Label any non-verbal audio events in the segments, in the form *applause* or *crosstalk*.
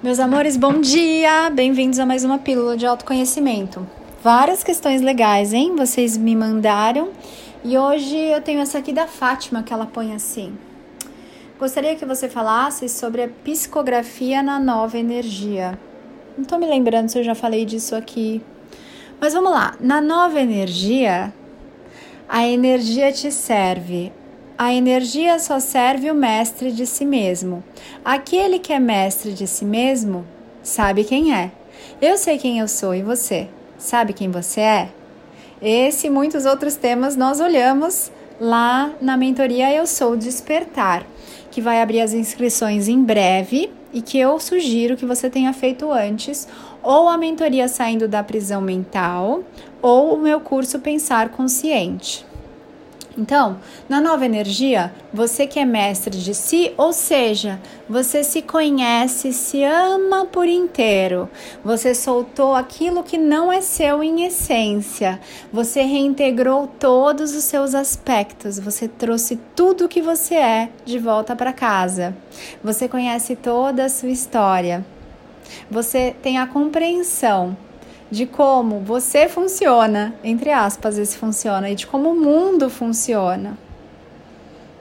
Meus amores, bom dia! Bem-vindos a mais uma pílula de autoconhecimento. Várias questões legais, hein? Vocês me mandaram e hoje eu tenho essa aqui da Fátima que ela põe assim. Gostaria que você falasse sobre a psicografia na nova energia. Não tô me lembrando se eu já falei disso aqui. Mas vamos lá. Na nova energia, a energia te serve a energia só serve o mestre de si mesmo. Aquele que é mestre de si mesmo sabe quem é. Eu sei quem eu sou e você sabe quem você é? Esse e muitos outros temas nós olhamos lá na mentoria Eu Sou Despertar, que vai abrir as inscrições em breve e que eu sugiro que você tenha feito antes, ou a mentoria saindo da prisão mental, ou o meu curso Pensar Consciente. Então, na nova energia, você que é mestre de si, ou seja, você se conhece, se ama por inteiro. Você soltou aquilo que não é seu em essência. Você reintegrou todos os seus aspectos. Você trouxe tudo que você é de volta para casa. Você conhece toda a sua história. Você tem a compreensão de como você funciona, entre aspas, esse funciona, e de como o mundo funciona.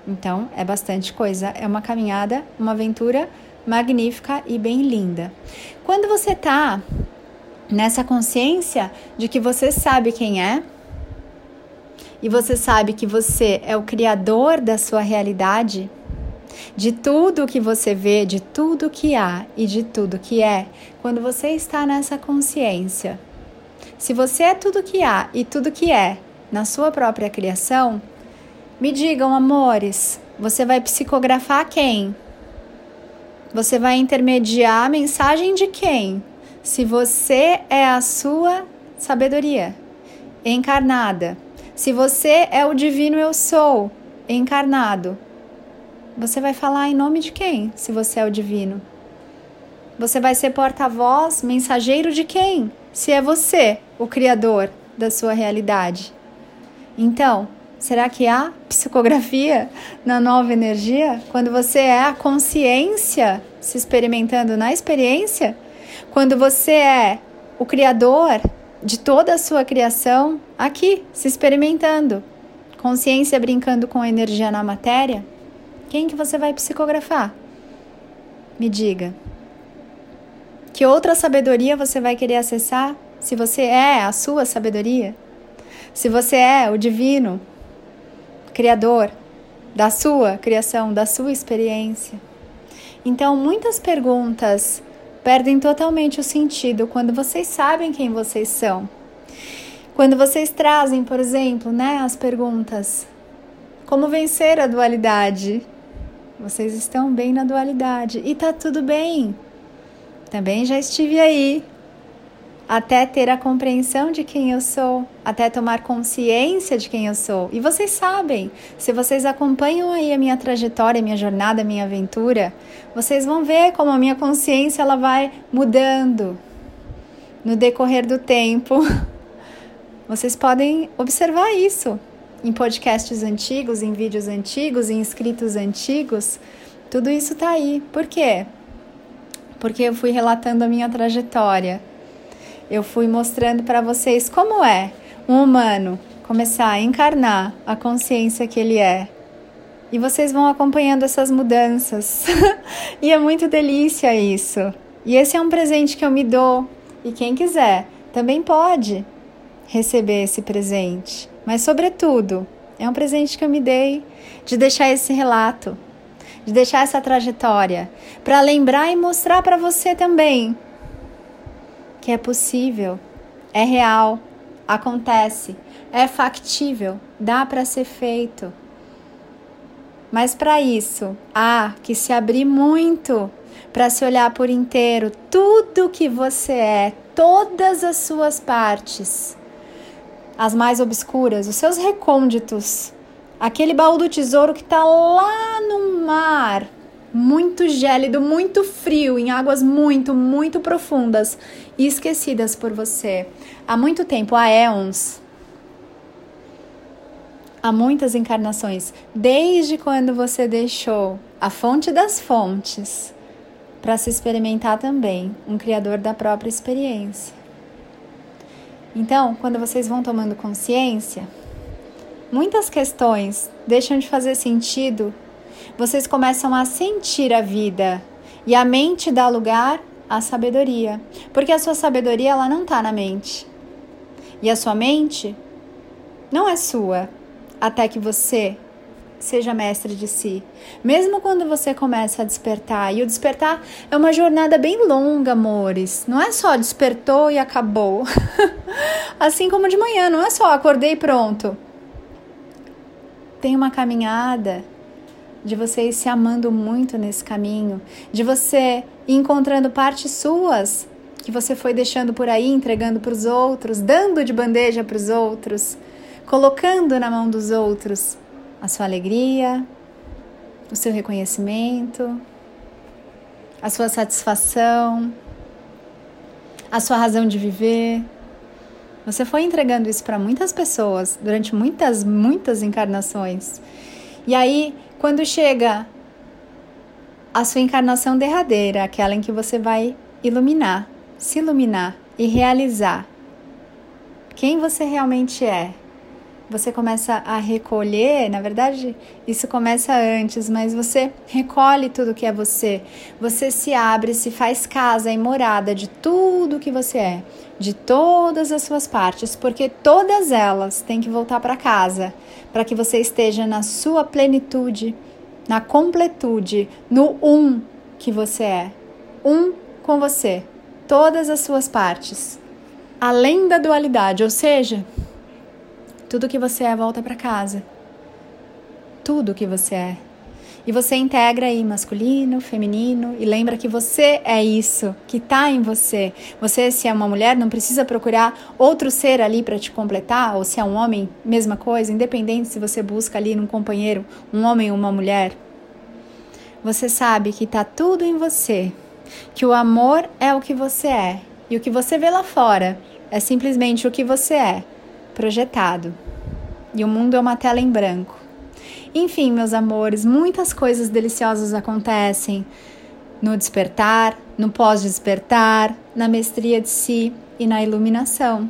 Então, é bastante coisa. É uma caminhada, uma aventura magnífica e bem linda. Quando você tá nessa consciência de que você sabe quem é, e você sabe que você é o criador da sua realidade, de tudo que você vê, de tudo que há e de tudo que é, quando você está nessa consciência. Se você é tudo que há e tudo que é na sua própria criação, me digam, amores, você vai psicografar quem? Você vai intermediar a mensagem de quem? Se você é a sua sabedoria encarnada, se você é o divino eu sou encarnado, você vai falar em nome de quem, se você é o divino? Você vai ser porta-voz, mensageiro de quem, se é você o criador da sua realidade? Então, será que há psicografia na nova energia? Quando você é a consciência se experimentando na experiência? Quando você é o criador de toda a sua criação aqui, se experimentando? Consciência brincando com a energia na matéria? Quem que você vai psicografar? Me diga. Que outra sabedoria você vai querer acessar se você é a sua sabedoria? Se você é o divino, criador da sua criação, da sua experiência? Então, muitas perguntas perdem totalmente o sentido quando vocês sabem quem vocês são. Quando vocês trazem, por exemplo, né, as perguntas: como vencer a dualidade? Vocês estão bem na dualidade e tá tudo bem. Também já estive aí, até ter a compreensão de quem eu sou, até tomar consciência de quem eu sou. E vocês sabem, se vocês acompanham aí a minha trajetória, a minha jornada, a minha aventura, vocês vão ver como a minha consciência ela vai mudando no decorrer do tempo. *laughs* Vocês podem observar isso em podcasts antigos, em vídeos antigos, em escritos antigos, tudo isso tá aí. Por quê? Porque eu fui relatando a minha trajetória. Eu fui mostrando para vocês como é um humano começar a encarnar a consciência que ele é. E vocês vão acompanhando essas mudanças. *laughs* e é muito delícia isso. E esse é um presente que eu me dou. E quem quiser também pode receber esse presente. Mas, sobretudo, é um presente que eu me dei de deixar esse relato, de deixar essa trajetória, para lembrar e mostrar para você também que é possível, é real, acontece, é factível, dá para ser feito. Mas para isso, há que se abrir muito para se olhar por inteiro tudo que você é, todas as suas partes as mais obscuras, os seus recônditos, aquele baú do tesouro que está lá no mar, muito gélido, muito frio, em águas muito, muito profundas e esquecidas por você há muito tempo, há éons. Há muitas encarnações, desde quando você deixou a fonte das fontes para se experimentar também, um criador da própria experiência. Então, quando vocês vão tomando consciência, muitas questões deixam de fazer sentido, vocês começam a sentir a vida e a mente dá lugar à sabedoria, porque a sua sabedoria ela não está na mente. E a sua mente não é sua até que você seja mestre de si. Mesmo quando você começa a despertar, e o despertar é uma jornada bem longa, amores. Não é só despertou e acabou. *laughs* assim como de manhã, não é só acordei e pronto. Tem uma caminhada de você ir se amando muito nesse caminho, de você ir encontrando partes suas que você foi deixando por aí, entregando para os outros, dando de bandeja para os outros, colocando na mão dos outros a sua alegria, o seu reconhecimento, a sua satisfação, a sua razão de viver. Você foi entregando isso para muitas pessoas durante muitas, muitas encarnações. E aí, quando chega a sua encarnação derradeira, aquela em que você vai iluminar, se iluminar e realizar quem você realmente é, você começa a recolher, na verdade, isso começa antes, mas você recolhe tudo que é você. Você se abre, se faz casa e morada de tudo que você é, de todas as suas partes, porque todas elas têm que voltar para casa, para que você esteja na sua plenitude, na completude, no um que você é. Um com você, todas as suas partes. Além da dualidade, ou seja, tudo que você é volta para casa. Tudo que você é. E você integra aí masculino, feminino e lembra que você é isso, que está em você. Você, se é uma mulher, não precisa procurar outro ser ali para te completar, ou se é um homem, mesma coisa, independente se você busca ali num companheiro um homem ou uma mulher. Você sabe que está tudo em você, que o amor é o que você é e o que você vê lá fora é simplesmente o que você é projetado. E o mundo é uma tela em branco. Enfim, meus amores, muitas coisas deliciosas acontecem no despertar, no pós-despertar, na mestria de si e na iluminação.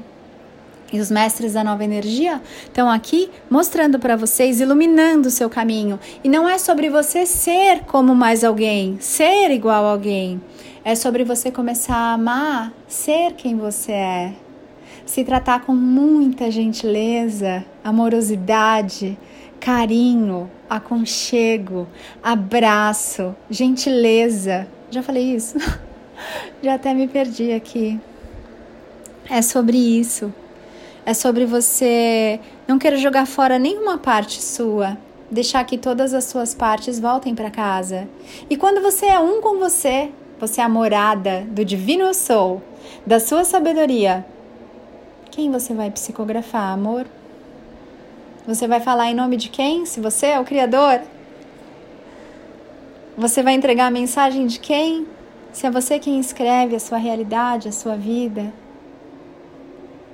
E os mestres da nova energia estão aqui mostrando para vocês, iluminando o seu caminho. E não é sobre você ser como mais alguém, ser igual a alguém. É sobre você começar a amar, ser quem você é se tratar com muita gentileza, amorosidade, carinho, aconchego, abraço, gentileza. Já falei isso? *laughs* Já até me perdi aqui. É sobre isso. É sobre você não querer jogar fora nenhuma parte sua, deixar que todas as suas partes voltem para casa. E quando você é um com você, você é a morada do divino eu sou, da sua sabedoria, quem você vai psicografar, amor? Você vai falar em nome de quem? Se você é o Criador? Você vai entregar a mensagem de quem? Se é você quem escreve a sua realidade, a sua vida,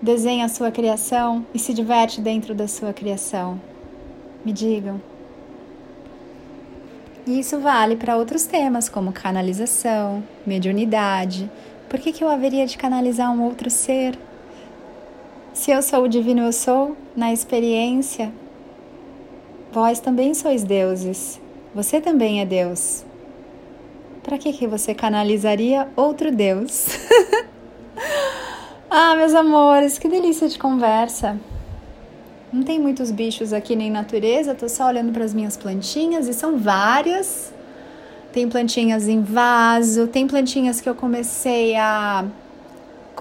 desenha a sua criação e se diverte dentro da sua criação. Me digam. E isso vale para outros temas, como canalização, mediunidade. Por que, que eu haveria de canalizar um outro ser? Se eu sou o divino eu sou, na experiência, vós também sois deuses. Você também é Deus. Para que que você canalizaria outro Deus? *laughs* ah, meus amores, que delícia de conversa. Não tem muitos bichos aqui nem natureza, tô só olhando para as minhas plantinhas e são várias. Tem plantinhas em vaso, tem plantinhas que eu comecei a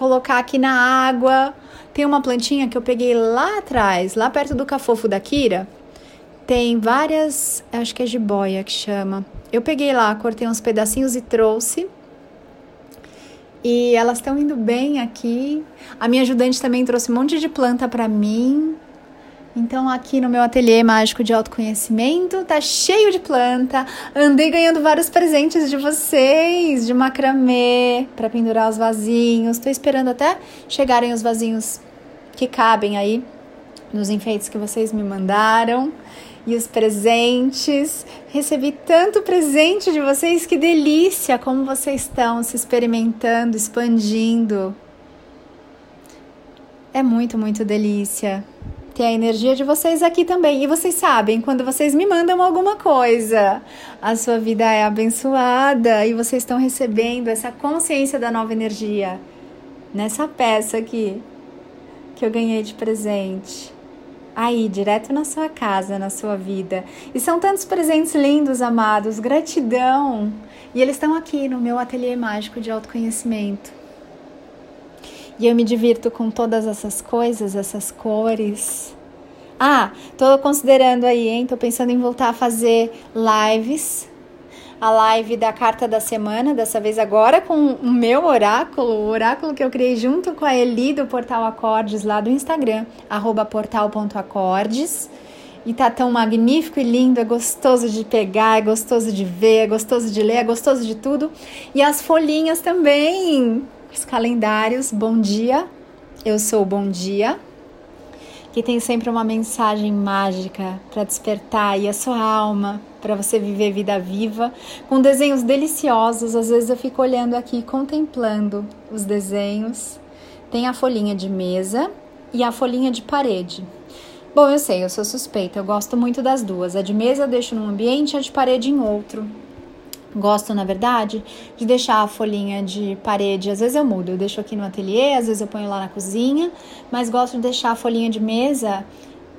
colocar aqui na água tem uma plantinha que eu peguei lá atrás, lá perto do cafofo da Kira. Tem várias, acho que é jiboia que chama. Eu peguei lá, cortei uns pedacinhos e trouxe. E elas estão indo bem aqui. A minha ajudante também trouxe um monte de planta para mim. Então, aqui no meu ateliê mágico de autoconhecimento, tá cheio de planta. Andei ganhando vários presentes de vocês, de macramê, para pendurar os vasinhos. Tô esperando até chegarem os vasinhos que cabem aí nos enfeites que vocês me mandaram. e os presentes. Recebi tanto presente de vocês, que delícia! Como vocês estão se experimentando, expandindo. É muito, muito delícia ter a energia de vocês aqui também. E vocês sabem, quando vocês me mandam alguma coisa, a sua vida é abençoada e vocês estão recebendo essa consciência da nova energia nessa peça aqui que eu ganhei de presente. Aí, direto na sua casa, na sua vida. E são tantos presentes lindos, amados. Gratidão. E eles estão aqui no meu ateliê mágico de autoconhecimento. E eu me divirto com todas essas coisas, essas cores. Ah, tô considerando aí, hein? Tô pensando em voltar a fazer lives a live da carta da semana, dessa vez agora com o meu oráculo, o oráculo que eu criei junto com a Eli do Portal Acordes lá do Instagram, portal.acordes. E tá tão magnífico e lindo, é gostoso de pegar, é gostoso de ver, é gostoso de ler, é gostoso de tudo. E as folhinhas também, os calendários, bom dia, eu sou Bom Dia, que tem sempre uma mensagem mágica para despertar aí a sua alma, para você viver vida viva, com desenhos deliciosos. Às vezes eu fico olhando aqui, contemplando os desenhos. Tem a folhinha de mesa e a folhinha de parede. Bom, eu sei, eu sou suspeita, eu gosto muito das duas. A de mesa eu deixo num ambiente, a de parede em outro. Gosto, na verdade, de deixar a folhinha de parede. Às vezes eu mudo, eu deixo aqui no ateliê, às vezes eu ponho lá na cozinha, mas gosto de deixar a folhinha de mesa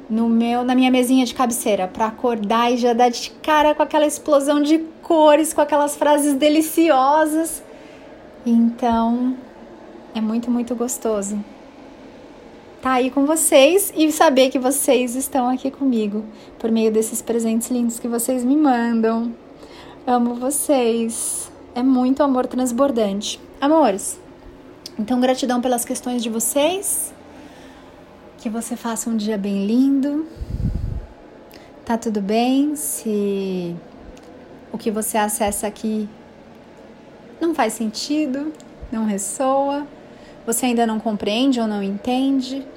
no meu, na minha mesinha de cabeceira para acordar e já dar de cara com aquela explosão de cores, com aquelas frases deliciosas. Então, é muito, muito gostoso tá aí com vocês e saber que vocês estão aqui comigo por meio desses presentes lindos que vocês me mandam. Amo vocês. É muito amor transbordante. Amores, então gratidão pelas questões de vocês. Que você faça um dia bem lindo. Tá tudo bem se o que você acessa aqui não faz sentido, não ressoa, você ainda não compreende ou não entende.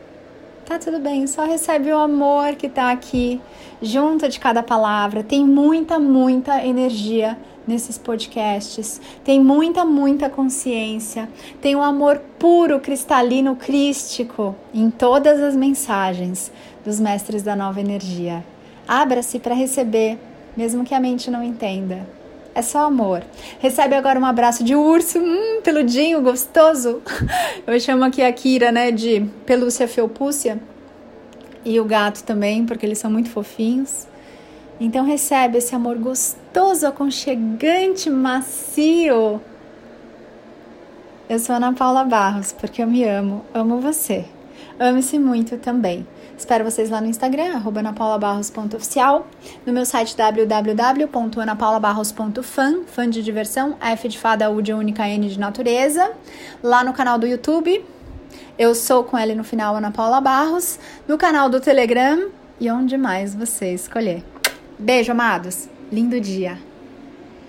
Tá tudo bem, só recebe o amor que tá aqui junto de cada palavra. Tem muita, muita energia nesses podcasts. Tem muita, muita consciência. Tem um amor puro, cristalino, crístico em todas as mensagens dos mestres da nova energia. Abra-se para receber, mesmo que a mente não entenda. É só amor. Recebe agora um abraço de urso, hum, peludinho, gostoso. *laughs* Eu chamo aqui a Kira, né, de pelúcia felpúcia. E o gato também, porque eles são muito fofinhos. Então recebe esse amor gostoso, aconchegante, macio. Eu sou Ana Paula Barros, porque eu me amo, amo você. Ame-se muito também. Espero vocês lá no Instagram, arroba anapaulabarros.oficial, no meu site www.anapaulabarros.fan, fã de diversão, F de fada, U de única, N de natureza, lá no canal do YouTube, eu sou com L no final, Ana Paula Barros, no canal do Telegram e onde mais você escolher. Beijo, amados. Lindo dia.